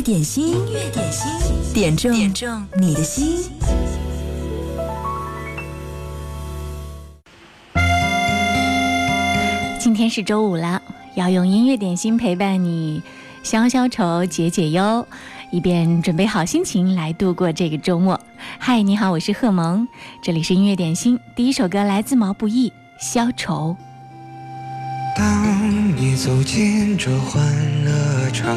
乐点心，音乐点心，点中点中你的心。今天是周五了，要用音乐点心陪伴你消消愁、解解忧，以便准备好心情来度过这个周末。嗨，你好，我是贺萌，这里是音乐点心。第一首歌来自毛不易，《消愁》。当你走进这欢乐场，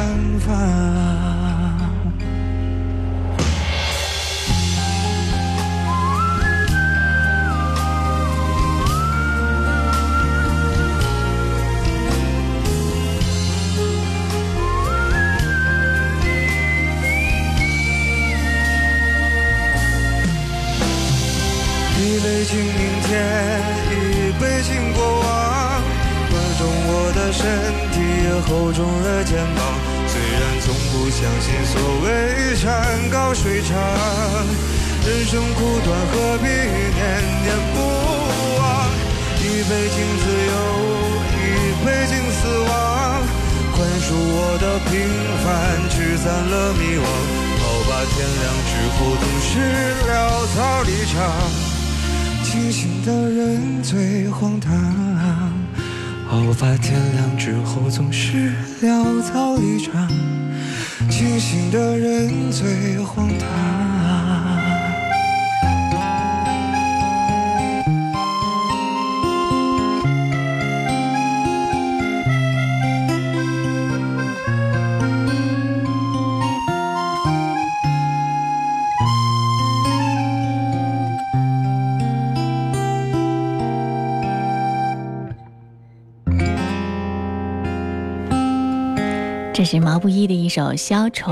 是毛不易的一首《消愁》，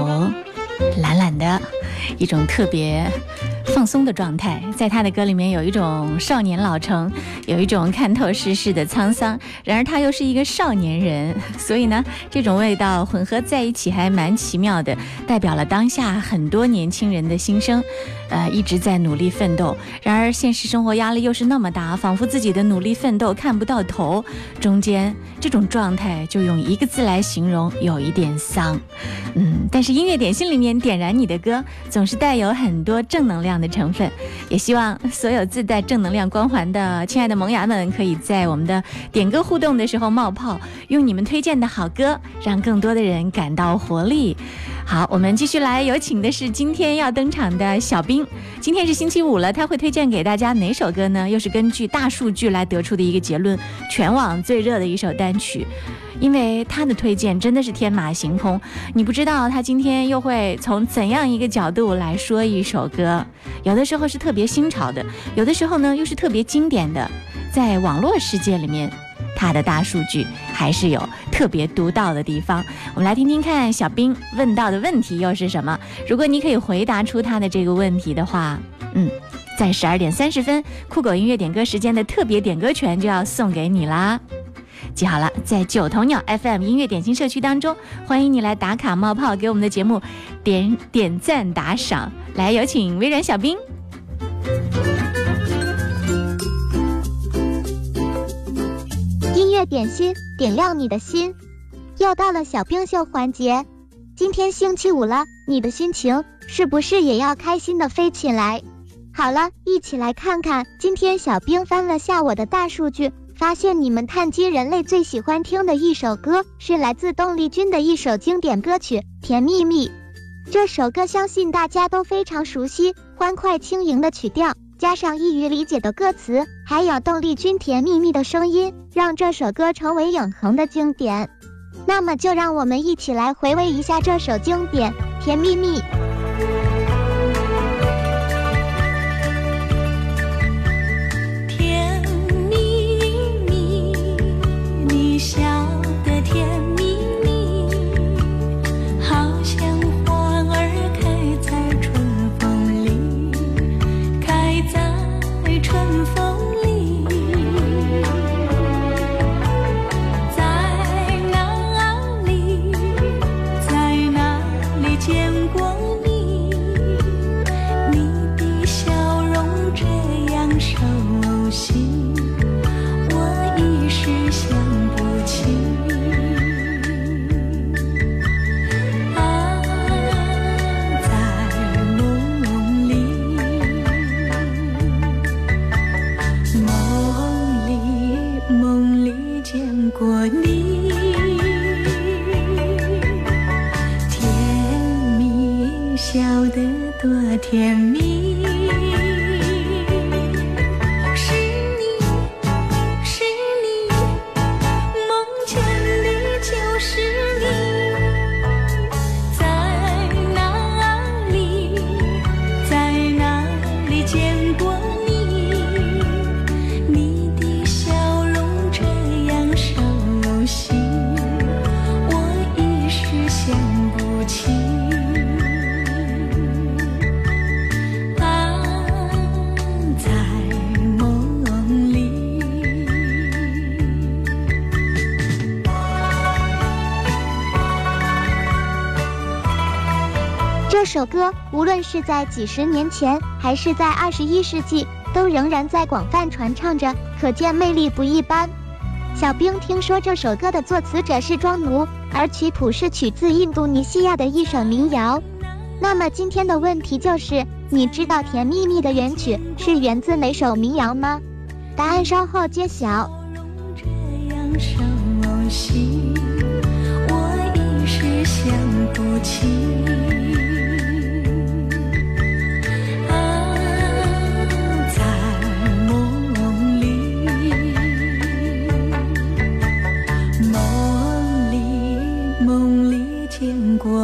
懒懒的一种特别放松的状态，在他的歌里面有一种少年老成，有一种看透世事的沧桑。然而他又是一个少年人，所以呢，这种味道混合在一起还蛮奇妙的，代表了当下很多年轻人的心声。呃，一直在努力奋斗，然而现实生活压力又是那么大，仿佛自己的努力奋斗看不到头。中间这种状态，就用一个字来形容，有一点丧。嗯，但是音乐点心里面点燃你的歌，总是带有很多正能量的成分。也希望所有自带正能量光环的亲爱的萌芽们，可以在我们的点歌互动的时候冒泡，用你们推荐的好歌，让更多的人感到活力。好，我们继续来，有请的是今天要登场的小兵。今天是星期五了，他会推荐给大家哪首歌呢？又是根据大数据来得出的一个结论，全网最热的一首单曲。因为他的推荐真的是天马行空，你不知道他今天又会从怎样一个角度来说一首歌。有的时候是特别新潮的，有的时候呢又是特别经典的，在网络世界里面。他的大数据还是有特别独到的地方，我们来听听看小兵问到的问题又是什么。如果你可以回答出他的这个问题的话，嗯，在十二点三十分酷狗音乐点歌时间的特别点歌权就要送给你啦。记好了，在九头鸟 FM 音乐点心社区当中，欢迎你来打卡冒泡，给我们的节目点点赞打赏。来，有请微软小兵。点心点亮你的心，又到了小冰秀环节。今天星期五了，你的心情是不是也要开心的飞起来？好了，一起来看看今天小冰翻了下我的大数据，发现你们碳基人类最喜欢听的一首歌是来自邓丽君的一首经典歌曲《甜蜜蜜》。这首歌相信大家都非常熟悉，欢快轻盈的曲调，加上易于理解的歌词，还有邓丽君甜蜜蜜的声音，让这首歌成为永恒的经典。那么就让我们一起来回味一下这首经典《甜蜜蜜》。甜蜜蜜，你笑笑得多甜蜜。歌无论是在几十年前，还是在二十一世纪，都仍然在广泛传唱着，可见魅力不一般。小兵听说这首歌的作词者是庄奴，而曲谱是取自印度尼西亚的一首民谣。那么今天的问题就是，你知道《甜蜜蜜》的原曲是源自哪首民谣吗？答案稍后揭晓。我一时想不起。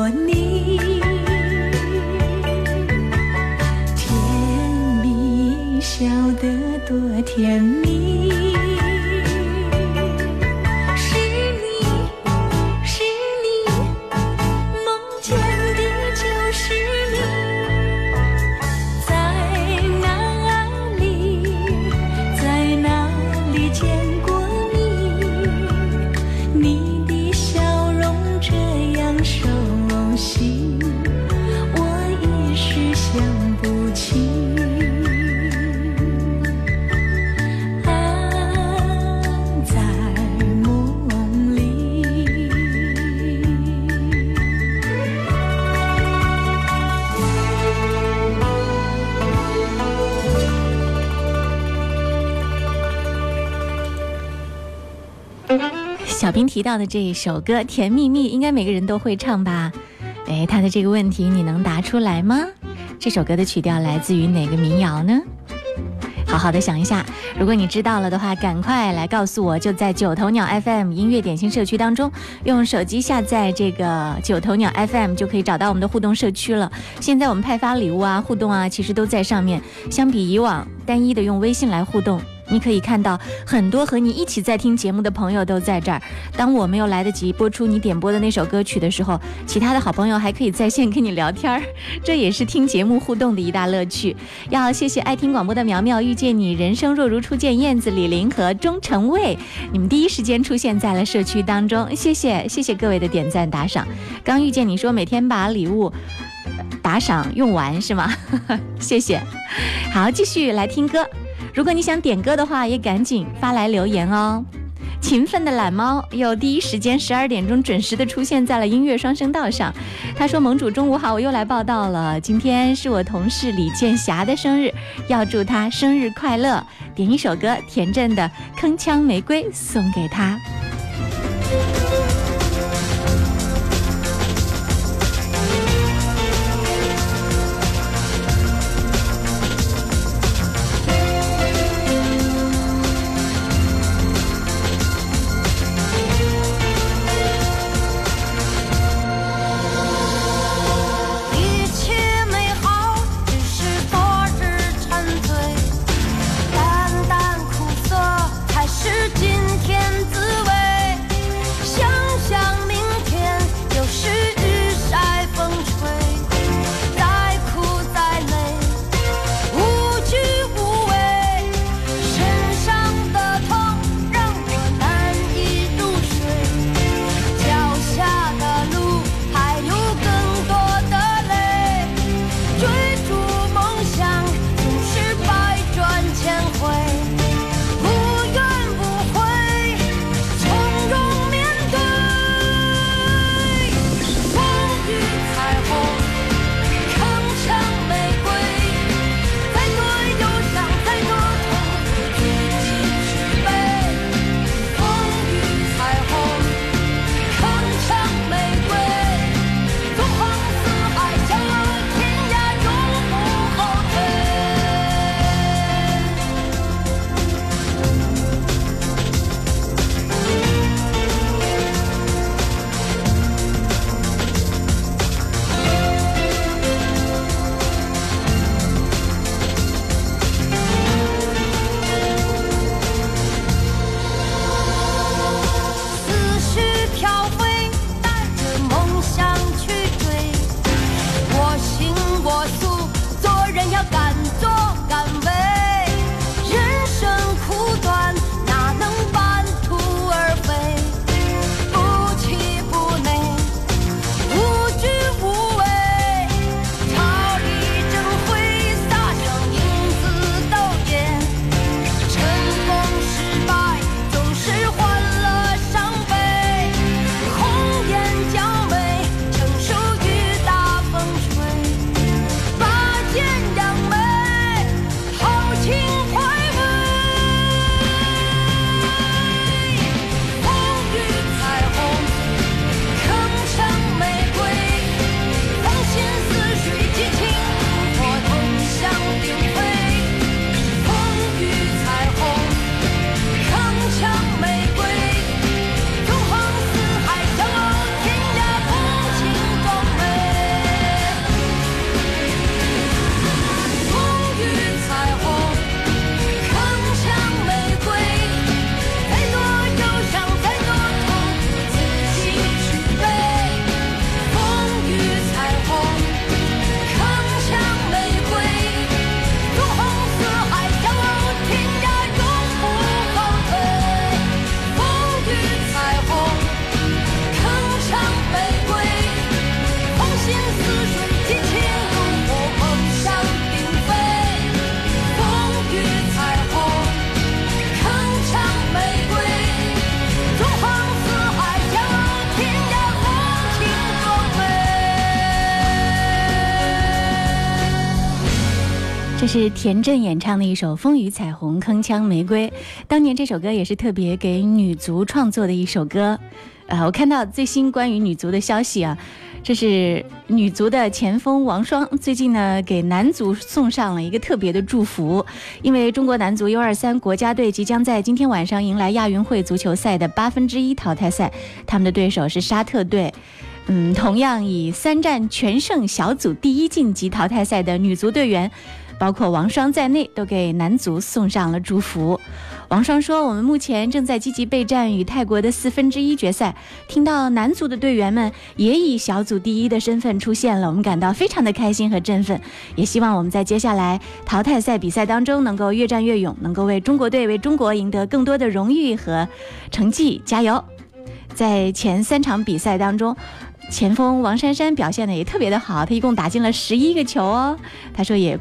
你。甜蜜，笑得多甜蜜。提到的这一首歌《甜蜜蜜》，应该每个人都会唱吧？哎，他的这个问题你能答出来吗？这首歌的曲调来自于哪个民谣呢？好好的想一下，如果你知道了的话，赶快来告诉我。就在九头鸟 FM 音乐点心社区当中，用手机下载这个九头鸟 FM 就可以找到我们的互动社区了。现在我们派发礼物啊、互动啊，其实都在上面。相比以往单一的用微信来互动。你可以看到很多和你一起在听节目的朋友都在这儿。当我没有来得及播出你点播的那首歌曲的时候，其他的好朋友还可以在线跟你聊天儿，这也是听节目互动的一大乐趣。要谢谢爱听广播的苗苗，遇见你，人生若如初见燕子，李林和钟成卫，你们第一时间出现在了社区当中，谢谢谢谢各位的点赞打赏。刚遇见你说每天把礼物打赏用完是吗？谢谢。好，继续来听歌。如果你想点歌的话，也赶紧发来留言哦。勤奋的懒猫又第一时间十二点钟准时的出现在了音乐双声道上。他说：“盟主中午好，我又来报道了。今天是我同事李建霞的生日，要祝他生日快乐。点一首歌，田震的《铿锵玫瑰》送给他。”田震演唱的一首《风雨彩虹铿锵玫瑰》，当年这首歌也是特别给女足创作的一首歌。呃，我看到最新关于女足的消息啊，这是女足的前锋王霜最近呢给男足送上了一个特别的祝福，因为中国男足 U23 国家队即将在今天晚上迎来亚运会足球赛的八分之一淘汰赛，他们的对手是沙特队。嗯，同样以三战全胜小组第一晋级淘汰赛的女足队员。包括王霜在内，都给男足送上了祝福。王霜说：“我们目前正在积极备战与泰国的四分之一决赛。听到男足的队员们也以小组第一的身份出现了，我们感到非常的开心和振奋。也希望我们在接下来淘汰赛比赛当中能够越战越勇，能够为中国队、为中国赢得更多的荣誉和成绩。加油！在前三场比赛当中，前锋王珊珊表现的也特别的好，他一共打进了十一个球哦。他说也。”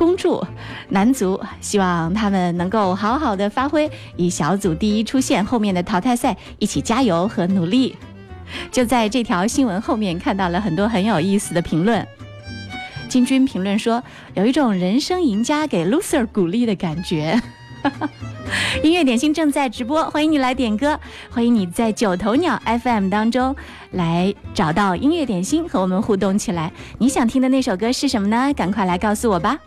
恭祝男足，希望他们能够好好的发挥，以小组第一出线，后面的淘汰赛一起加油和努力。就在这条新闻后面看到了很多很有意思的评论。金军评论说，有一种人生赢家给 loser 鼓励的感觉。音乐点心正在直播，欢迎你来点歌，欢迎你在九头鸟 FM 当中来找到音乐点心和我们互动起来。你想听的那首歌是什么呢？赶快来告诉我吧。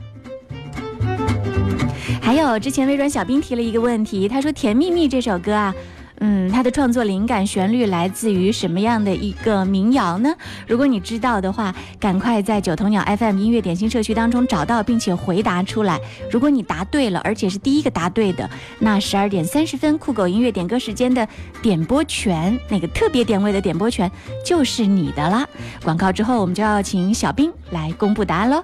还有之前微软小兵提了一个问题，他说《甜蜜蜜》这首歌啊。嗯，它的创作灵感旋律来自于什么样的一个民谣呢？如果你知道的话，赶快在九头鸟 FM 音乐点心社区当中找到，并且回答出来。如果你答对了，而且是第一个答对的，那十二点三十分酷狗音乐点歌时间的点播权，那个特别点位的点播权就是你的啦。广告之后，我们就要请小兵来公布答案喽。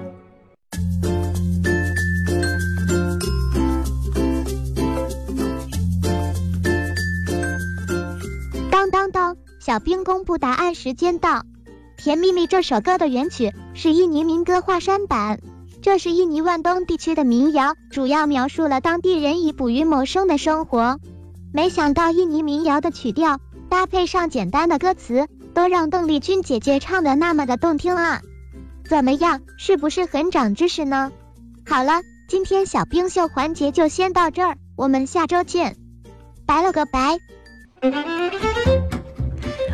小兵公布答案时间到，《甜蜜蜜》这首歌的原曲是印尼民歌华山版，这是印尼万东地区的民谣，主要描述了当地人以捕鱼谋生的生活。没想到印尼民谣的曲调搭配上简单的歌词，都让邓丽君姐姐唱的那么的动听啊！怎么样，是不是很长知识呢？好了，今天小兵秀环节就先到这儿，我们下周见，拜了个拜。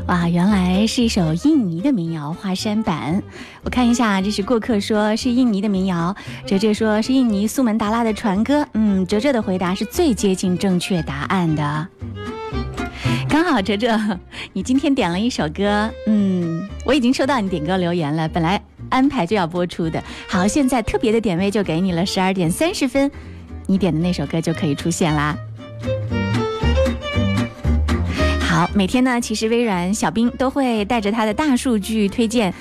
哇，原来是一首印尼的民谣华山版。我看一下，这是过客说是印尼的民谣，哲哲说是印尼苏门答腊的船歌。嗯，哲哲的回答是最接近正确答案的。刚好哲哲，你今天点了一首歌，嗯，我已经收到你点歌留言了，本来安排就要播出的。好，现在特别的点位就给你了，十二点三十分，你点的那首歌就可以出现啦。好，每天呢，其实微软小冰都会带着他的大数据推荐，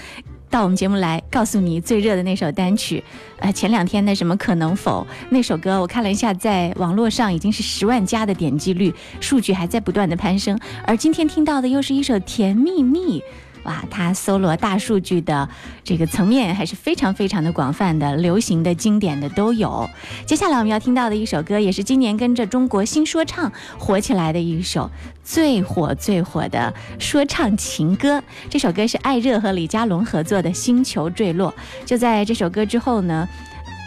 到我们节目来告诉你最热的那首单曲。呃，前两天的什么可能否那首歌，我看了一下，在网络上已经是十万加的点击率，数据还在不断的攀升。而今天听到的又是一首甜蜜蜜。哇，它搜罗大数据的这个层面还是非常非常的广泛的，流行的、经典的都有。接下来我们要听到的一首歌，也是今年跟着中国新说唱火起来的一首最火最火的说唱情歌。这首歌是艾热和李佳隆合作的《星球坠落》。就在这首歌之后呢。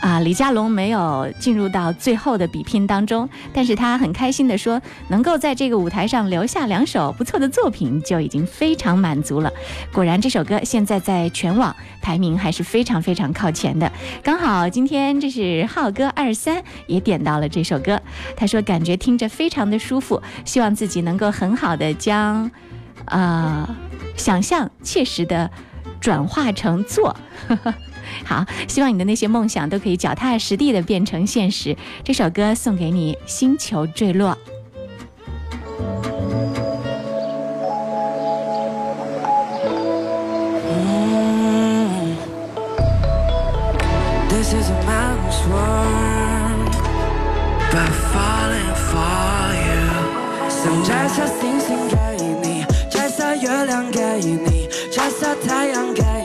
啊，李佳隆没有进入到最后的比拼当中，但是他很开心的说，能够在这个舞台上留下两首不错的作品，就已经非常满足了。果然，这首歌现在在全网排名还是非常非常靠前的。刚好今天这是浩哥二三也点到了这首歌，他说感觉听着非常的舒服，希望自己能够很好的将，呃，想象切实的转化成做。好，希望你的那些梦想都可以脚踏实地的变成现实。这首歌送给你，《星球坠落》。嗯。This is a magic world by falling for you。想摘下星星给你，摘下月亮给你，摘下太阳给，你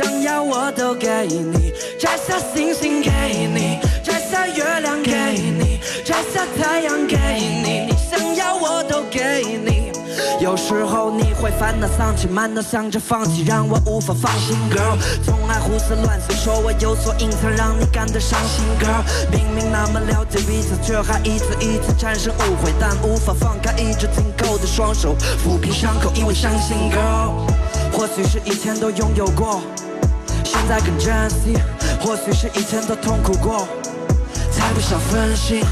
想要我都给你。摘下星星给你，摘下月亮给你，摘下太阳给你，你想要我都给你。有时候你会烦恼丧气，满脑想着放弃，让我无法放心，girl。总爱胡思乱想，说我有所隐藏，让你感到伤心，girl。明明那么了解彼此，却还一次一次产生误会，但无法放开一直紧扣的双手，抚平伤口，因为伤心，girl。或许是以前都拥有过，在更珍惜；或许是以前都痛苦过，才不想分心。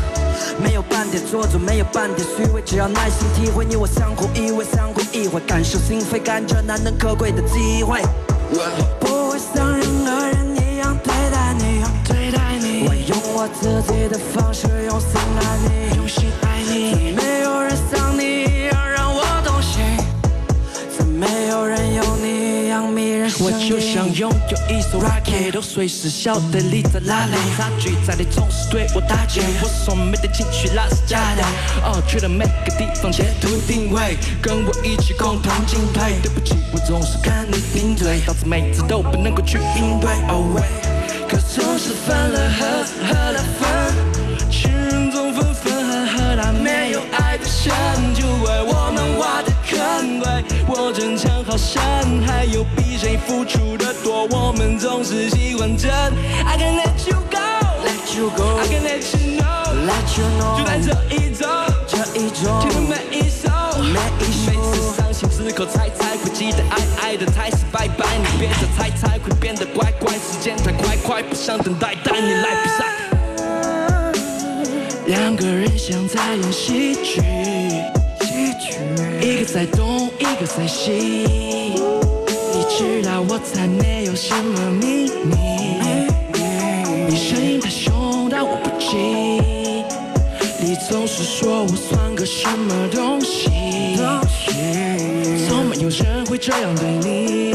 没有半点做作，没有半点虚伪，只要耐心体会，你我相互依偎，相互依偎，感受心扉，感觉难能可贵的机会。我不会像任何人一样对待你，对待你。我用。我自己的方式用心爱你，用心爱你。我就像拥有一艘 rocket，都随时晓得你在哪里。差距在你总是对我打击，我说没的情绪那是假的。哦，去了每个地方截图定位，跟我一起共同进退。对不起，我总是跟你顶嘴，导致每次都不能够去应对。Oh wait。可总是分了合，合了分，情人总分分合合，他没有爱的深，就为我们挖的坑。怪我坚强好像，还有比谁付出的多，我们总是喜欢争。I can let you go，let you go，I can let you know，let you know，就在这一周，这一周，听每一首，每一首，每次伤心之后猜猜，会记得爱爱的才是拜拜，你别再猜猜，会变得乖乖，时间太快。快不想等待，带你来比赛。两个人像在演戏剧，戏剧，一个在东，一个在西。你知道我才没有什么秘密。你声音太凶，但我不急。你总是说我算个什么东西？从没有人会这样对你。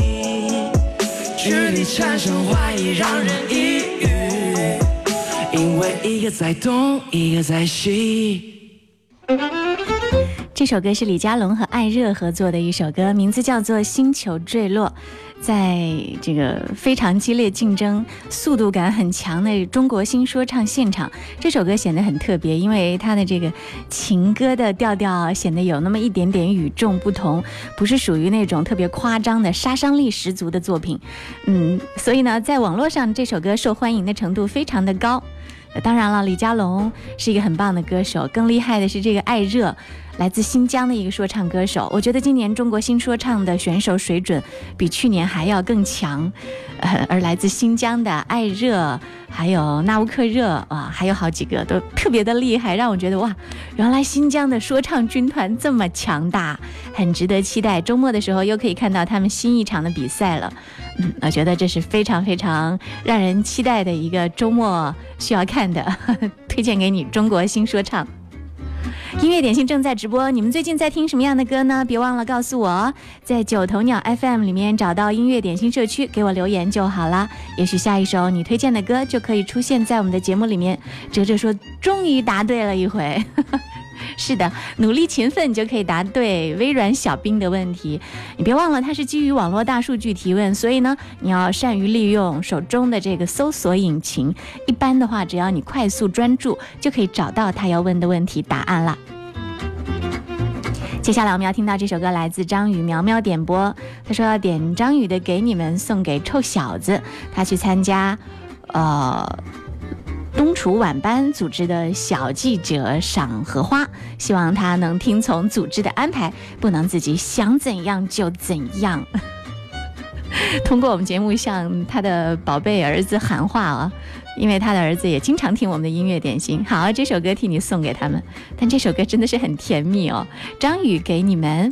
距离产生怀疑，让人抑郁，因为一个在东，一个在西。这首歌是李佳隆和艾热合作的一首歌，名字叫做《星球坠落》。在这个非常激烈竞争、速度感很强的中国新说唱现场，这首歌显得很特别，因为它的这个情歌的调调显得有那么一点点与众不同，不是属于那种特别夸张的、杀伤力十足的作品。嗯，所以呢，在网络上这首歌受欢迎的程度非常的高。当然了，李佳隆是一个很棒的歌手，更厉害的是这个艾热。来自新疆的一个说唱歌手，我觉得今年中国新说唱的选手水准比去年还要更强，呃，而来自新疆的艾热，还有纳乌克热啊，还有好几个都特别的厉害，让我觉得哇，原来新疆的说唱军团这么强大，很值得期待。周末的时候又可以看到他们新一场的比赛了，嗯，我觉得这是非常非常让人期待的一个周末需要看的，推荐给你中国新说唱。音乐点心正在直播，你们最近在听什么样的歌呢？别忘了告诉我哦，在九头鸟 FM 里面找到音乐点心社区，给我留言就好了。也许下一首你推荐的歌就可以出现在我们的节目里面。哲哲说，终于答对了一回。是的，努力勤奋你就可以答对微软小冰的问题。你别忘了，它是基于网络大数据提问，所以呢，你要善于利用手中的这个搜索引擎。一般的话，只要你快速专注，就可以找到他要问的问题答案了。接下来我们要听到这首歌，来自张宇苗苗点播。他说要点张宇的《给你们》，送给臭小子。他去参加，呃。东楚晚班组织的小记者赏荷花，希望他能听从组织的安排，不能自己想怎样就怎样。通过我们节目向他的宝贝儿子喊话啊，因为他的儿子也经常听我们的音乐点心。好，这首歌替你送给他们，但这首歌真的是很甜蜜哦。张宇给你们。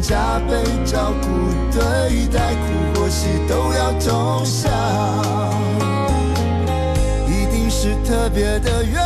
加倍照顾。对待苦或喜都要同享，一定是特别的缘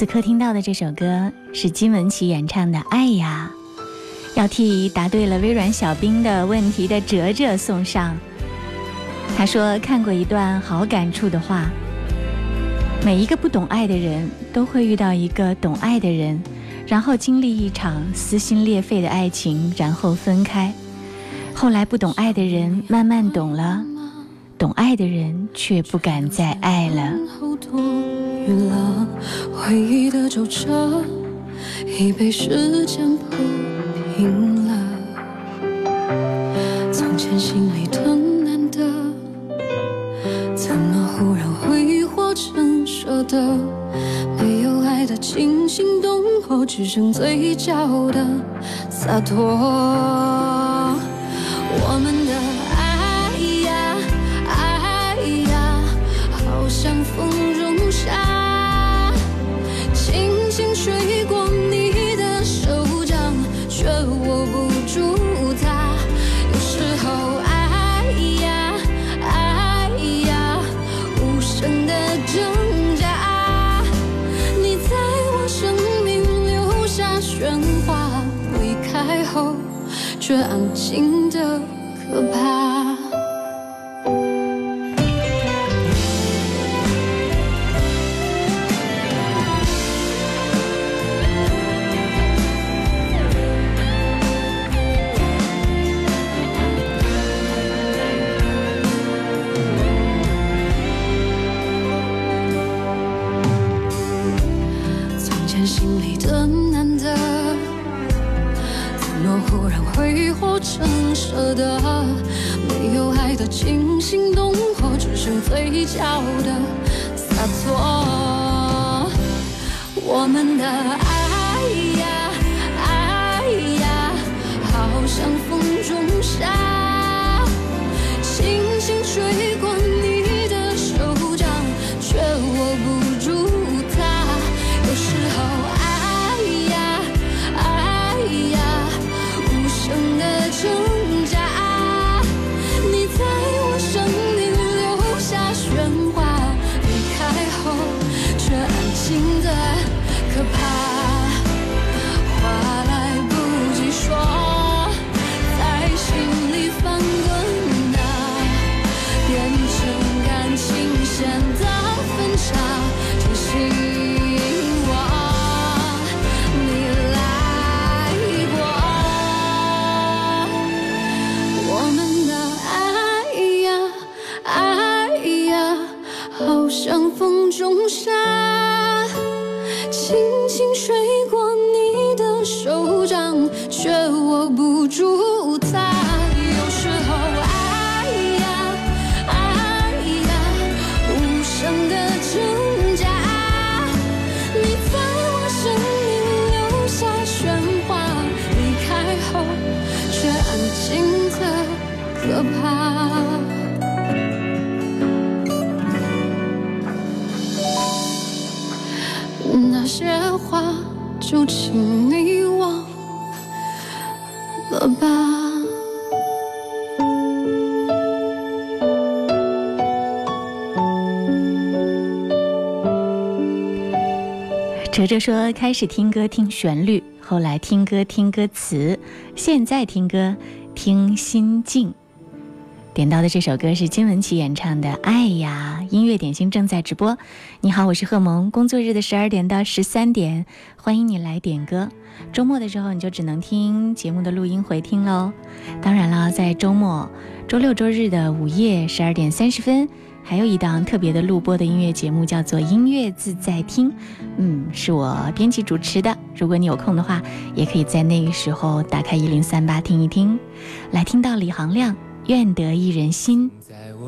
此刻听到的这首歌是金玟岐演唱的《爱呀》，要替答对了微软小冰的问题的哲哲送上。他说看过一段好感触的话：每一个不懂爱的人都会遇到一个懂爱的人，然后经历一场撕心裂肺的爱情，然后分开。后来不懂爱的人慢慢懂了，懂爱的人却不敢再爱了。后多远了？回忆的皱褶已被时间铺平了。从前心里的难得，怎么忽然挥霍成舍得？没有爱的惊心动魄，只剩嘴角的洒脱。我们吹过你的手掌，却握不住它。有时候爱呀，爱呀，无声的挣扎。你在我生命留下喧哗，离开后却安静的可怕。比较的洒脱。我们的爱呀，爱呀，好像风中沙，轻轻吹说，开始听歌听旋律，后来听歌听歌词，现在听歌听心境。点到的这首歌是金文岐演唱的《爱呀》，音乐点心正在直播。你好，我是贺萌。工作日的十二点到十三点，欢迎你来点歌。周末的时候你就只能听节目的录音回听喽。当然了，在周末、周六、周日的午夜十二点三十分，还有一档特别的录播的音乐节目，叫做《音乐自在听》。嗯，是我编辑主持的。如果你有空的话，也可以在那个时候打开一零三八听一听，来听到李行亮。愿得一人心。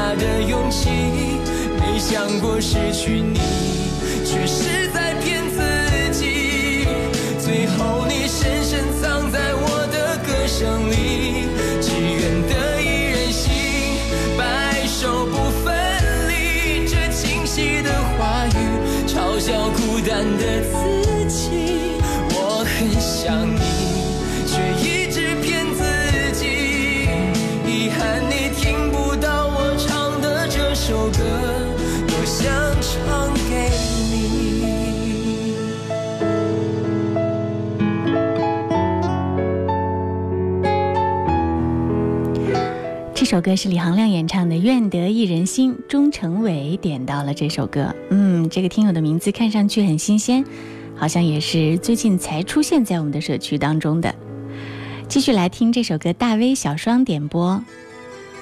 大的勇气。没想过失去你，却是首歌是李行亮演唱的《愿得一人心》，钟成伟点到了这首歌。嗯，这个听友的名字看上去很新鲜，好像也是最近才出现在我们的社区当中的。继续来听这首歌，大 V 小双点播，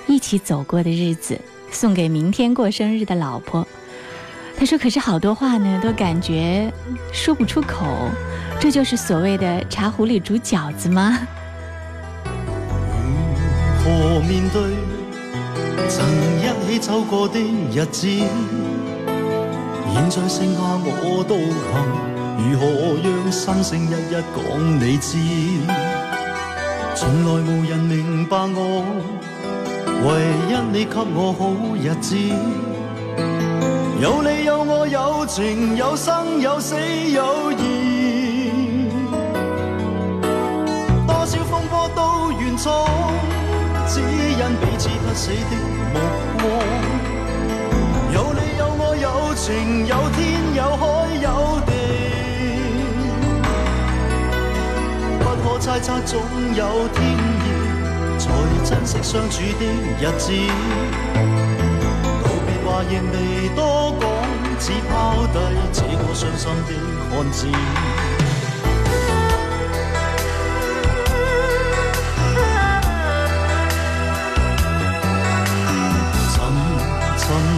《一起走过的日子》，送给明天过生日的老婆。他说：“可是好多话呢，都感觉说不出口，这就是所谓的茶壶里煮饺子吗？如何面对曾一起走过的日子？现在剩下我独行，如何让心声一一讲你知？从来无人明白我，唯一你给我好日子。有你有我有情有生有死有义，多少风波都愿闯，只因彼此不死的目光。有你有我有情有天有海有地，不可猜测总有天意，才珍惜相处的日子。道别话亦未多讲，只抛低这个伤心的汉子。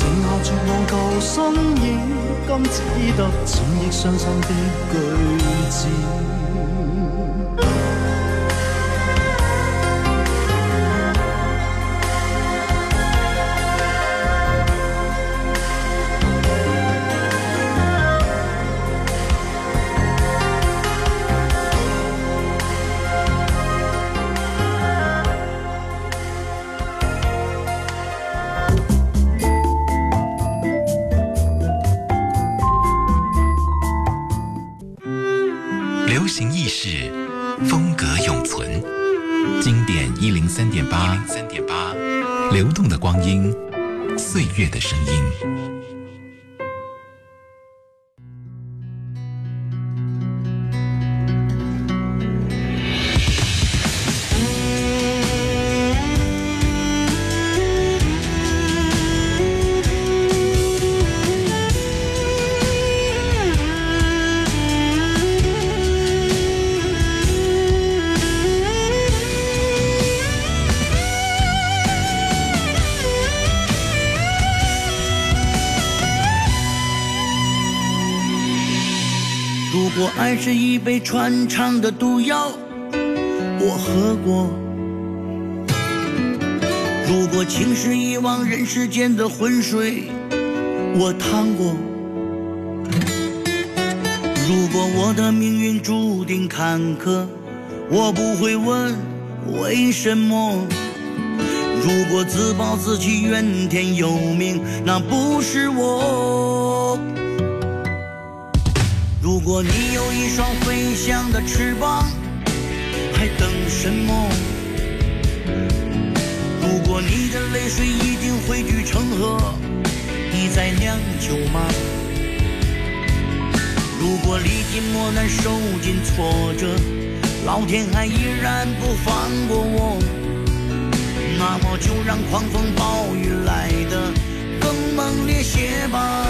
剩下绝望旧身影，今只得千亿伤心的句子。月的声音。爱是一杯穿肠的毒药，我喝过；如果情是一汪人世间的浑水，我趟过；如果我的命运注定坎坷，我不会问为什么；如果自暴自弃、怨天尤命，那不是我。果你有一双飞翔的翅膀，还等什么？如果你的泪水已经汇聚成河，你在酿酒吗？如果历尽磨难，受尽挫折，老天还依然不放过我，那么就让狂风暴雨来得更猛烈些吧。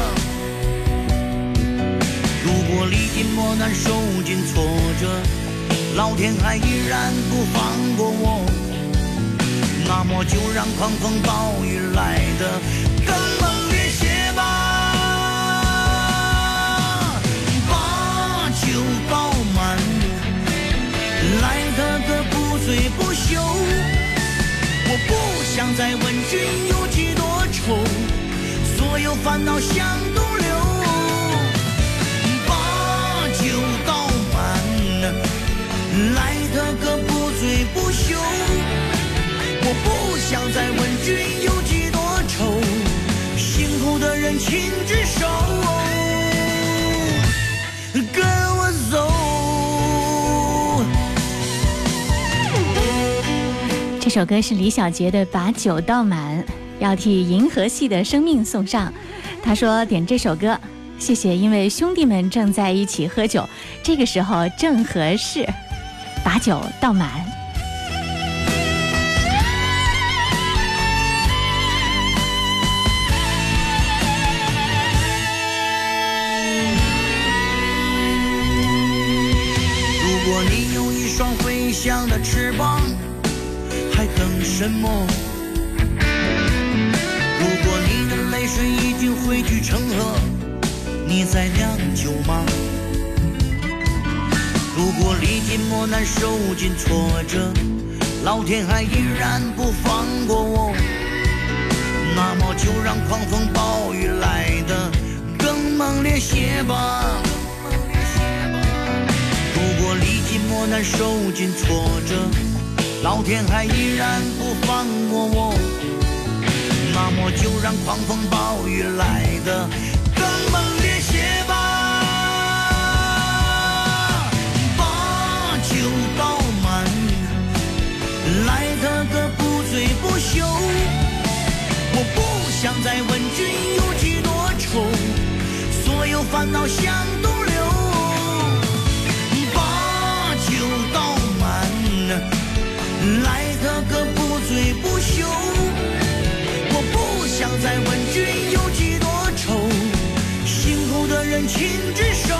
我历尽磨难，受尽挫折，老天还依然不放过我，那么就让狂风暴雨来的更猛烈些吧。把酒倒满，来得个不醉不休。我不想再问君有几多愁，所有烦恼向东来得个不醉不休。我不想再问君有几多愁，辛苦的人请举手，跟我走。这首歌是李小杰的《把酒倒满》，要替银河系的生命送上。他说点这首歌，谢谢，因为兄弟们正在一起喝酒，这个时候正合适，把酒倒满。如果你有一双飞翔的翅膀，还等什么？如果你的泪水已经汇聚成河，你在酿酒吗？如果历尽磨难，受尽挫折，老天还依然不放过我，那么就让狂风暴雨来得更猛烈些吧。如果历尽磨难，受尽挫折，老天还依然不放过我，那么就让狂风暴雨来得醉不休。我不想再问君有几多愁，所有烦恼向东流。你把酒倒满，来个个不醉不休。我不想再问君有几多愁，幸福的人请举手，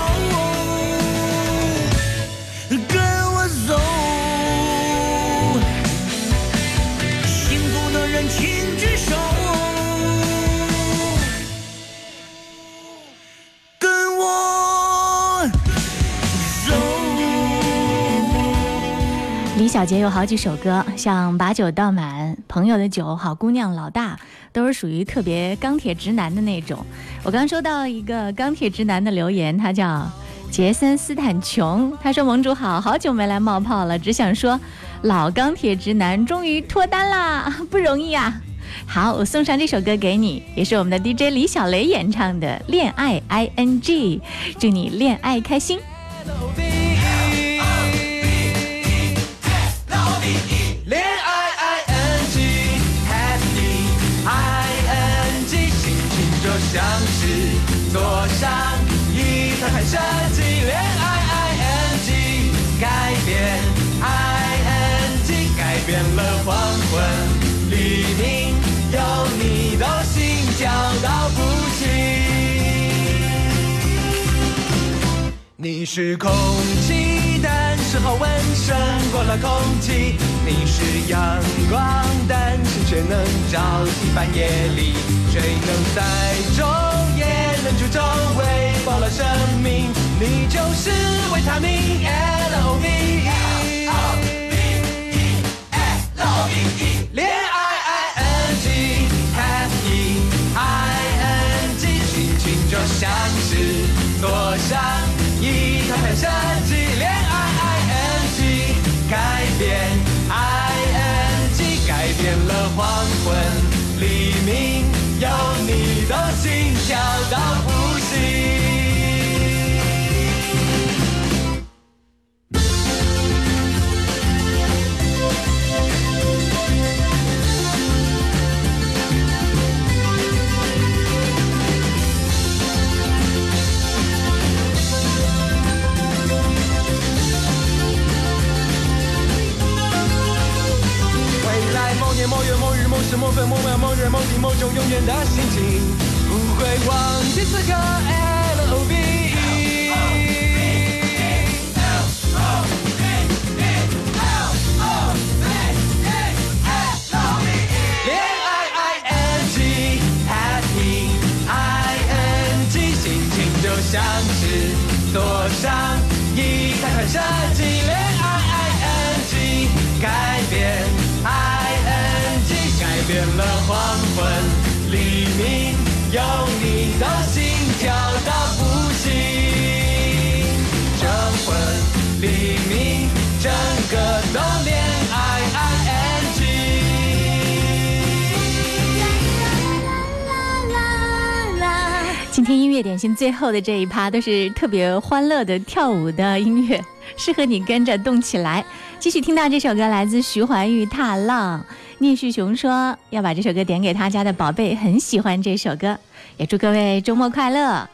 小杰有好几首歌，像《把酒倒满》《朋友的酒》《好姑娘》《老大》，都是属于特别钢铁直男的那种。我刚收到一个钢铁直男的留言，他叫杰森斯坦琼，他说：“盟主好，好久没来冒泡了，只想说，老钢铁直男终于脱单啦，不容易啊！”好，我送上这首歌给你，也是我们的 DJ 李小雷演唱的《恋爱 ING》，祝你恋爱开心。恋爱 ing happy ing 心情就像是坐上一台海设计。恋爱 ing 改变 ing 改变了黄昏黎明，有你的心跳到不行。你是空气，但是好闻，胜过了空气。你是阳光，但是却能照进半夜里。谁能在昼夜忍住周围饱了生命？你就是维他命是某日某时某分某秒某日某地某种永远的心情，不会忘记此刻点心最后的这一趴都是特别欢乐的跳舞的音乐，适合你跟着动起来。继续听到这首歌，来自徐怀钰《踏浪》。聂旭雄说要把这首歌点给他家的宝贝，很喜欢这首歌，也祝各位周末快乐。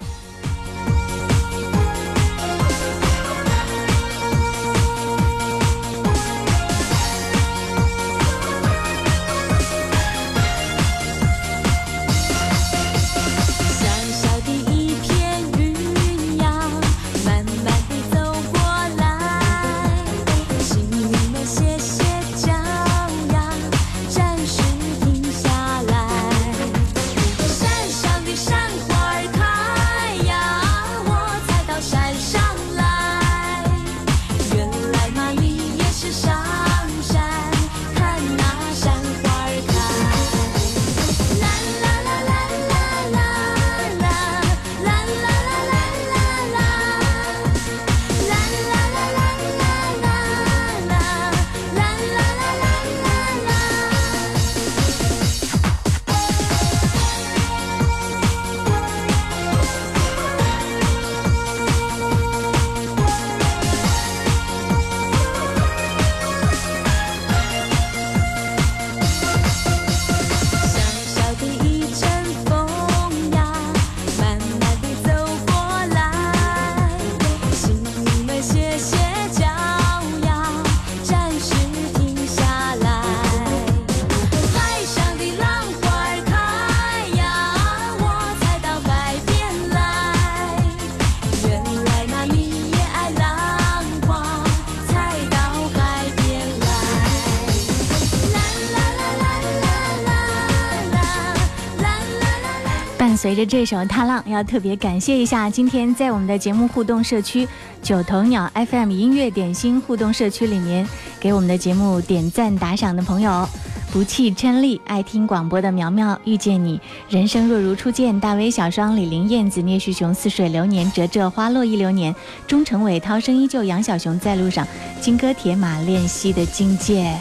着这首《踏浪》，要特别感谢一下今天在我们的节目互动社区九头鸟 FM 音乐点心互动社区里面给我们的节目点赞打赏的朋友。不弃琛丽，爱听广播的苗苗，遇见你，人生若如初见，大威小双，李玲燕子，聂旭雄，似水流年，折折花落一流年，钟成伟，涛声依旧，杨小熊在路上，金戈铁马练习的境界。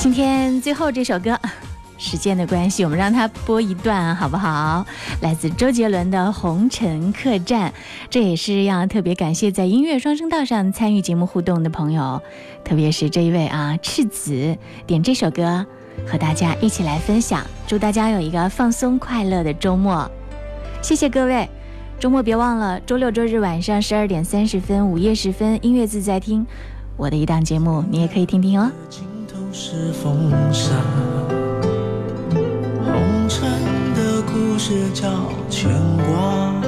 今天最后这首歌，时间的关系，我们让它播一段好不好？来自周杰伦的《红尘客栈》，这也是要特别感谢在音乐双声道上参与节目互动的朋友，特别是这一位啊赤子点这首歌和大家一起来分享，祝大家有一个放松快乐的周末，谢谢各位。周末别忘了，周六周日晚上十二点三十分、午夜时分，音乐自在听我的一档节目，你也可以听听哦。是风沙，这叫牵挂。